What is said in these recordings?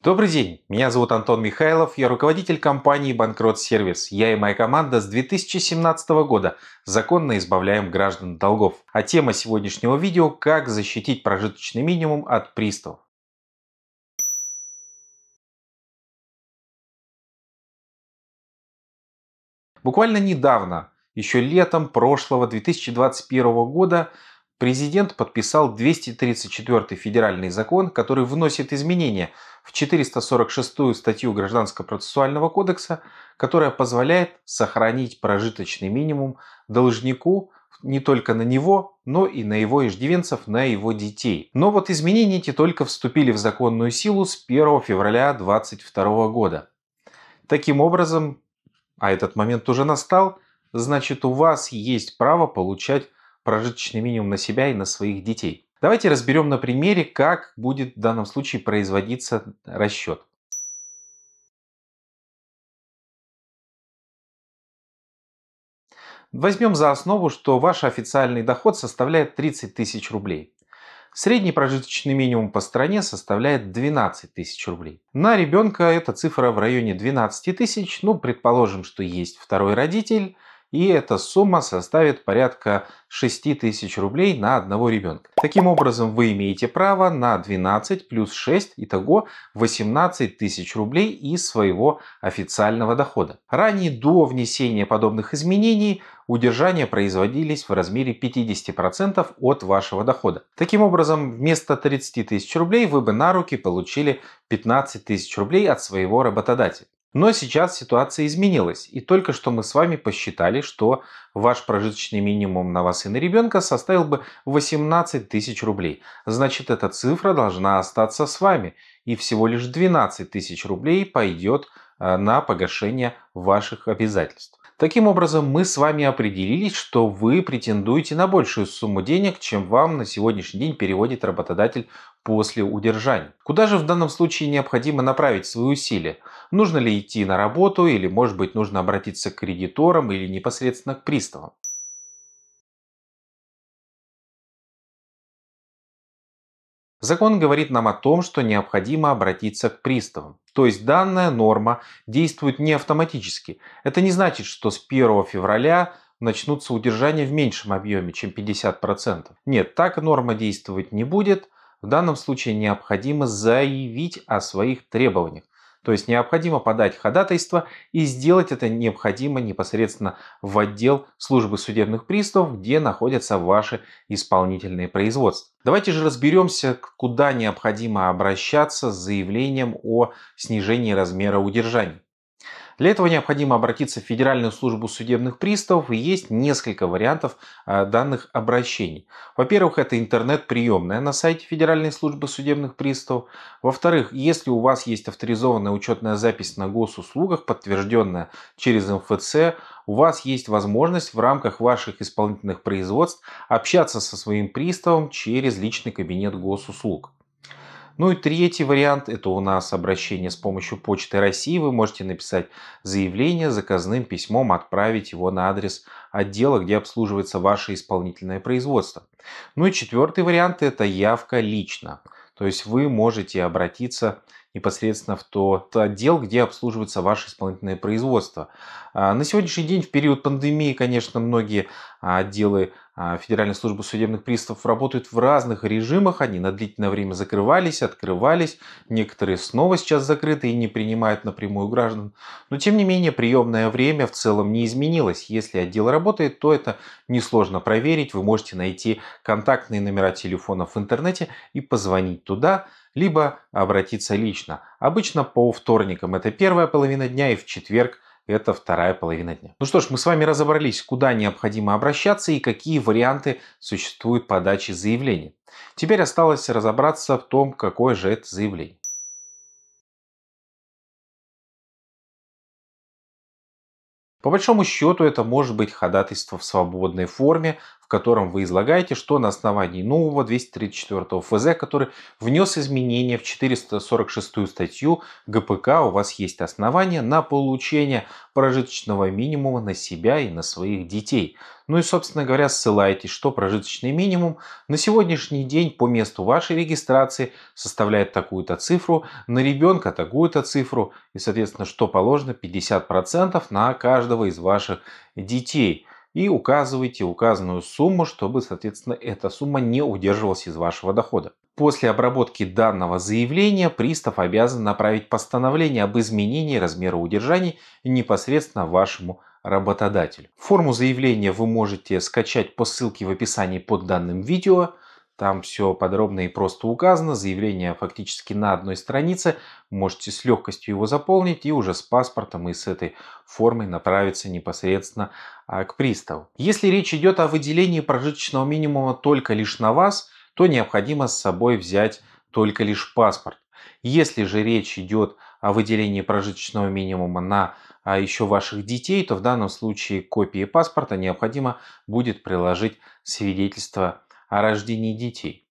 Добрый день, меня зовут Антон Михайлов, я руководитель компании Банкрот Сервис. Я и моя команда с 2017 года законно избавляем граждан от долгов. А тема сегодняшнего видео – как защитить прожиточный минимум от приставов. Буквально недавно, еще летом прошлого 2021 года, президент подписал 234 федеральный закон, который вносит изменения в 446 статью Гражданского процессуального кодекса, которая позволяет сохранить прожиточный минимум должнику не только на него, но и на его иждивенцев, на его детей. Но вот изменения эти только вступили в законную силу с 1 февраля 2022 года. Таким образом, а этот момент уже настал, значит у вас есть право получать прожиточный минимум на себя и на своих детей. Давайте разберем на примере, как будет в данном случае производиться расчет. Возьмем за основу, что ваш официальный доход составляет 30 тысяч рублей. Средний прожиточный минимум по стране составляет 12 тысяч рублей. На ребенка эта цифра в районе 12 тысяч. Ну, предположим, что есть второй родитель – и эта сумма составит порядка 6 тысяч рублей на одного ребенка. Таким образом, вы имеете право на 12 плюс 6, итого 18 тысяч рублей из своего официального дохода. Ранее, до внесения подобных изменений, удержания производились в размере 50% от вашего дохода. Таким образом, вместо 30 тысяч рублей вы бы на руки получили 15 тысяч рублей от своего работодателя. Но сейчас ситуация изменилась, и только что мы с вами посчитали, что ваш прожиточный минимум на вас и на ребенка составил бы 18 тысяч рублей. Значит, эта цифра должна остаться с вами, и всего лишь 12 тысяч рублей пойдет э, на погашение ваших обязательств. Таким образом, мы с вами определились, что вы претендуете на большую сумму денег, чем вам на сегодняшний день переводит работодатель после удержания. Куда же в данном случае необходимо направить свои усилия? Нужно ли идти на работу или, может быть, нужно обратиться к кредиторам или непосредственно к приставам? Закон говорит нам о том, что необходимо обратиться к приставам. То есть данная норма действует не автоматически. Это не значит, что с 1 февраля начнутся удержания в меньшем объеме, чем 50%. Нет, так норма действовать не будет. В данном случае необходимо заявить о своих требованиях. То есть необходимо подать ходатайство и сделать это необходимо непосредственно в отдел службы судебных приставов, где находятся ваши исполнительные производства. Давайте же разберемся, куда необходимо обращаться с заявлением о снижении размера удержания. Для этого необходимо обратиться в Федеральную службу судебных приставов и есть несколько вариантов а, данных обращений. Во-первых, это интернет-приемная на сайте Федеральной службы судебных приставов. Во-вторых, если у вас есть авторизованная учетная запись на госуслугах, подтвержденная через МФЦ, у вас есть возможность в рамках ваших исполнительных производств общаться со своим приставом через личный кабинет госуслуг. Ну и третий вариант – это у нас обращение с помощью Почты России. Вы можете написать заявление заказным письмом, отправить его на адрес отдела, где обслуживается ваше исполнительное производство. Ну и четвертый вариант – это явка лично. То есть вы можете обратиться непосредственно в тот отдел, где обслуживается ваше исполнительное производство. А, на сегодняшний день, в период пандемии, конечно, многие отделы а, Федеральной службы судебных приставов работают в разных режимах. Они на длительное время закрывались, открывались. Некоторые снова сейчас закрыты и не принимают напрямую граждан. Но тем не менее приемное время в целом не изменилось. Если отдел работает, то это несложно проверить. Вы можете найти контактные номера телефонов в интернете и позвонить туда либо обратиться лично. Обычно по вторникам это первая половина дня и в четверг это вторая половина дня. Ну что ж, мы с вами разобрались, куда необходимо обращаться и какие варианты существуют подачи заявления. Теперь осталось разобраться в том, какое же это заявление. По большому счету это может быть ходатайство в свободной форме, в котором вы излагаете, что на основании нового 234 ФЗ, который внес изменения в 446 статью ГПК, у вас есть основания на получение прожиточного минимума на себя и на своих детей. Ну и, собственно говоря, ссылаетесь, что прожиточный минимум на сегодняшний день по месту вашей регистрации составляет такую-то цифру, на ребенка такую-то цифру, и, соответственно, что положено 50% на каждого из ваших детей и указывайте указанную сумму, чтобы, соответственно, эта сумма не удерживалась из вашего дохода. После обработки данного заявления пристав обязан направить постановление об изменении размера удержаний непосредственно вашему работодателю. Форму заявления вы можете скачать по ссылке в описании под данным видео. Там все подробно и просто указано. Заявление фактически на одной странице. Можете с легкостью его заполнить и уже с паспортом и с этой формой направиться непосредственно а, к приставу. Если речь идет о выделении прожиточного минимума только лишь на вас, то необходимо с собой взять только лишь паспорт. Если же речь идет о выделении прожиточного минимума на а еще ваших детей, то в данном случае копии паспорта необходимо будет приложить свидетельство о рождении детей.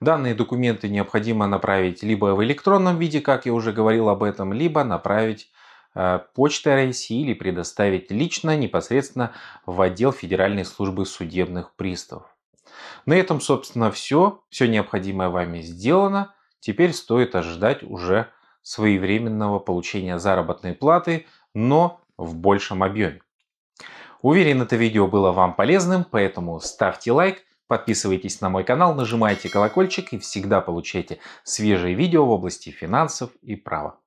Данные документы необходимо направить либо в электронном виде, как я уже говорил об этом, либо направить э, почтой России или предоставить лично непосредственно в отдел Федеральной службы судебных приставов. На этом, собственно, все. Все необходимое вами сделано. Теперь стоит ожидать уже своевременного получения заработной платы, но в большем объеме. Уверен, это видео было вам полезным, поэтому ставьте лайк, подписывайтесь на мой канал, нажимайте колокольчик и всегда получайте свежие видео в области финансов и права.